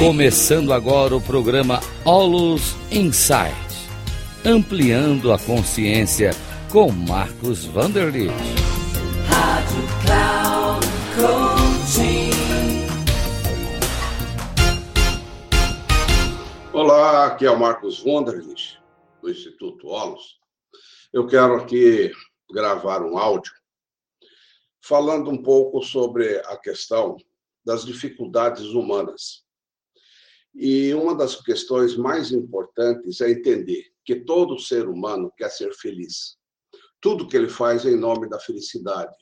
Começando agora o programa Olus Insight, ampliando a consciência com Marcos Vanderlit. Rádio Cloud Coaching. Olá, aqui é o Marcos Vanderlit, do Instituto Olus. Eu quero aqui gravar um áudio falando um pouco sobre a questão das dificuldades humanas. E uma das questões mais importantes é entender que todo ser humano quer ser feliz. Tudo que ele faz é em nome da felicidade.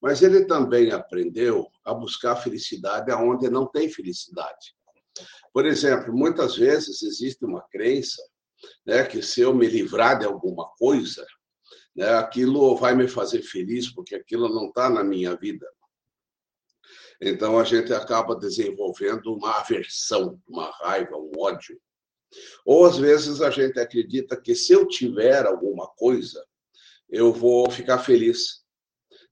Mas ele também aprendeu a buscar felicidade aonde não tem felicidade. Por exemplo, muitas vezes existe uma crença né, que se eu me livrar de alguma coisa, né, aquilo vai me fazer feliz, porque aquilo não está na minha vida. Então a gente acaba desenvolvendo uma aversão, uma raiva, um ódio. Ou às vezes a gente acredita que se eu tiver alguma coisa, eu vou ficar feliz.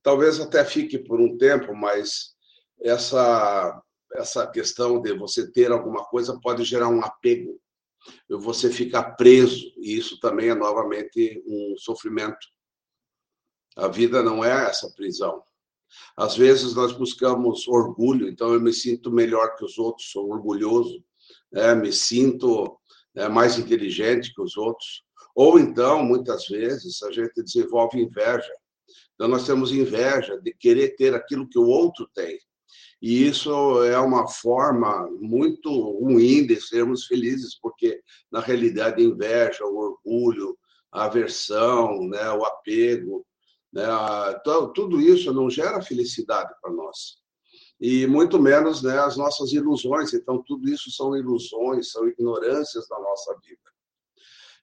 Talvez até fique por um tempo, mas essa essa questão de você ter alguma coisa pode gerar um apego. Você ficar preso, e isso também é novamente um sofrimento. A vida não é essa prisão. Às vezes nós buscamos orgulho, então eu me sinto melhor que os outros, sou orgulhoso, né? me sinto né, mais inteligente que os outros. Ou então, muitas vezes, a gente desenvolve inveja. Então, nós temos inveja de querer ter aquilo que o outro tem. E isso é uma forma muito ruim de sermos felizes, porque, na realidade, a inveja, o orgulho, a aversão, né, o apego, né? Então, tudo isso não gera felicidade para nós. E muito menos né, as nossas ilusões. Então, tudo isso são ilusões, são ignorâncias da nossa vida.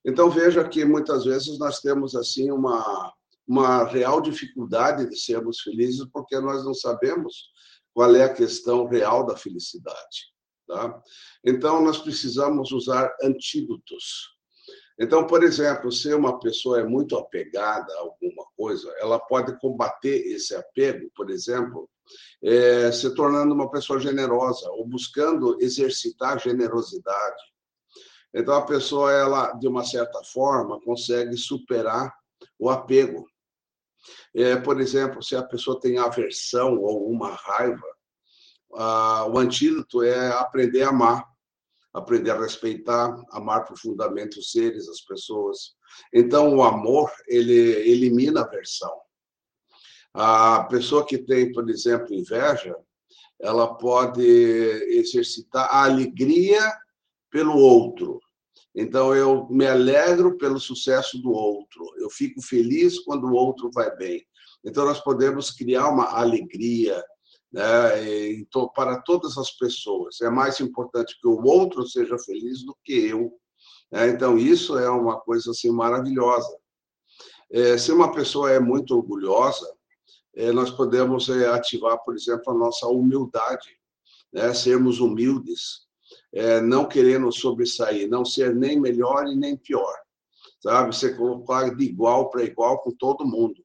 Então, veja que muitas vezes nós temos assim uma, uma real dificuldade de sermos felizes porque nós não sabemos qual é a questão real da felicidade. Tá? Então, nós precisamos usar antídotos então, por exemplo, se uma pessoa é muito apegada a alguma coisa, ela pode combater esse apego, por exemplo, é, se tornando uma pessoa generosa ou buscando exercitar generosidade. Então, a pessoa, ela, de uma certa forma, consegue superar o apego. É, por exemplo, se a pessoa tem aversão ou uma raiva, ah, o antídoto é aprender a amar aprender a respeitar, amar profundamente os seres, as pessoas. Então, o amor, ele elimina a aversão. A pessoa que tem, por exemplo, inveja, ela pode exercitar a alegria pelo outro. Então, eu me alegro pelo sucesso do outro. Eu fico feliz quando o outro vai bem. Então, nós podemos criar uma alegria, né, então, para todas as pessoas. É mais importante que o outro seja feliz do que eu. Né? Então, isso é uma coisa assim maravilhosa. É, se uma pessoa é muito orgulhosa, é, nós podemos é, ativar, por exemplo, a nossa humildade, né? sermos humildes, é, não querendo sobressair, não ser nem melhor e nem pior, sabe? Você colocar de igual para igual com todo mundo.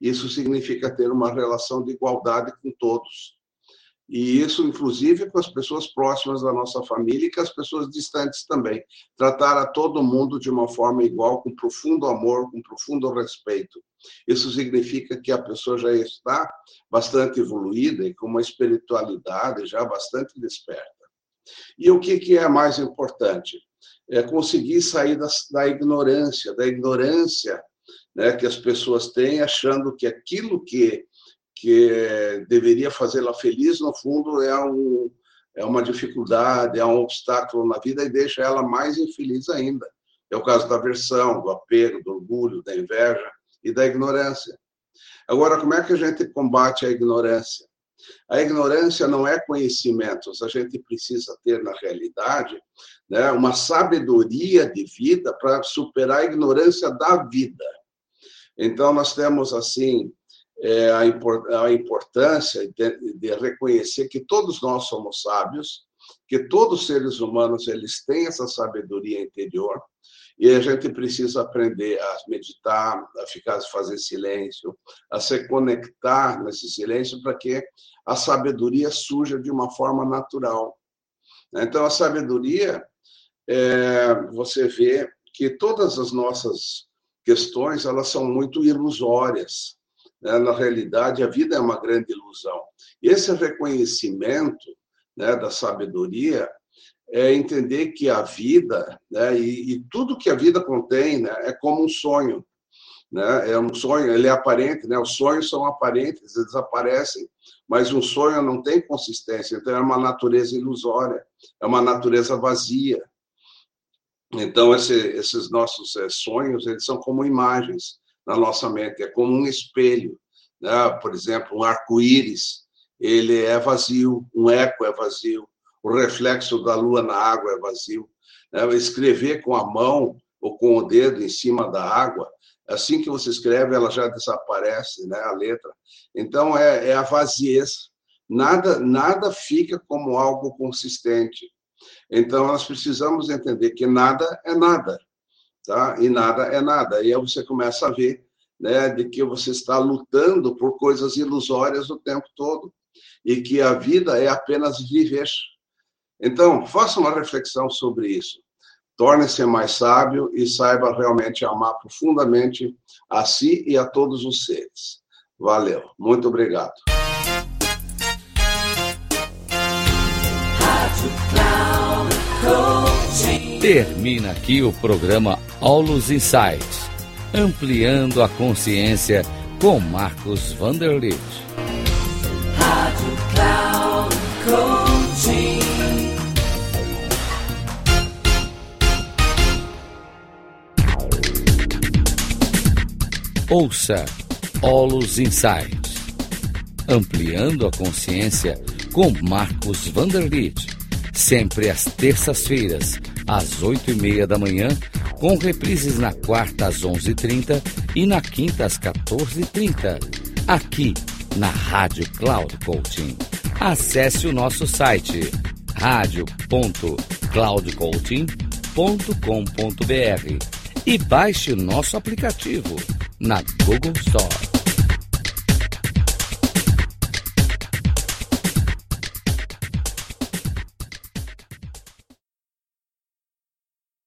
Isso significa ter uma relação de igualdade com todos. E isso, inclusive, com as pessoas próximas da nossa família e com as pessoas distantes também. Tratar a todo mundo de uma forma igual, com profundo amor, com profundo respeito. Isso significa que a pessoa já está bastante evoluída e com uma espiritualidade já bastante desperta. E o que, é mais importante? É conseguir sair da, da ignorância, da ignorância né, que as pessoas têm, achando que aquilo que, que deveria fazê-la feliz, no fundo, é, um, é uma dificuldade, é um obstáculo na vida e deixa ela mais infeliz ainda. É o caso da aversão, do apego, do orgulho, da inveja e da ignorância. Agora, como é que a gente combate a ignorância? A ignorância não é conhecimentos, a gente precisa ter, na realidade, né, uma sabedoria de vida para superar a ignorância da vida. Então, nós temos, assim, é, a, importância de, reconhecer que todos nós somos sábios, que todos os seres humanos eles têm essa sabedoria interior, e a gente precisa aprender a meditar, a ficar, a fazer silêncio, a se conectar nesse silêncio para que a sabedoria surja de uma forma natural. Então, a sabedoria, é, você vê que todas as nossas questões elas são muito ilusórias. Né? Na realidade, a vida é uma grande ilusão. Esse reconhecimento né, da sabedoria é entender que a vida né, e, e, tudo que a vida contém né, é como um sonho. Né? É um sonho, ele é aparente, né? os sonhos são aparentes, eles aparecem, mas um sonho não tem consistência, então é uma natureza ilusória, é uma natureza vazia. Então, esse, esses nossos é, sonhos, eles são como imagens na nossa mente, é como um espelho. Né? Por exemplo, um arco-íris, ele é vazio, um eco é vazio, o reflexo da lua na água é vazio. Né? Escrever com a mão ou com o dedo em cima da água, assim que você escreve, ela já desaparece, né? a letra. Então, é, é a vaziez. Nada, nada fica como algo consistente. Então, nós precisamos entender que nada é nada, tá? E nada é nada. E aí você começa a ver, né, de que você está lutando por coisas ilusórias o tempo todo e que a vida é apenas viver. Então, faça uma reflexão sobre isso. Torne-se mais sábio e saiba realmente amar profundamente a si e a todos os seres. Valeu. Muito obrigado. Termina aqui o programa Aulos Insights, ampliando a consciência com Marcos Vanderlitt. Rádio Cloud. Ouça Olus Insights, ampliando a consciência com Marcos Vanderlitt, sempre às terças-feiras, às oito e meia da manhã, com reprises na quarta às onze e trinta e na quinta às quatorze e trinta, aqui na Rádio Cloud Coaching. Acesse o nosso site radio.cloudcoaching.com.br e baixe o nosso aplicativo na Google Store.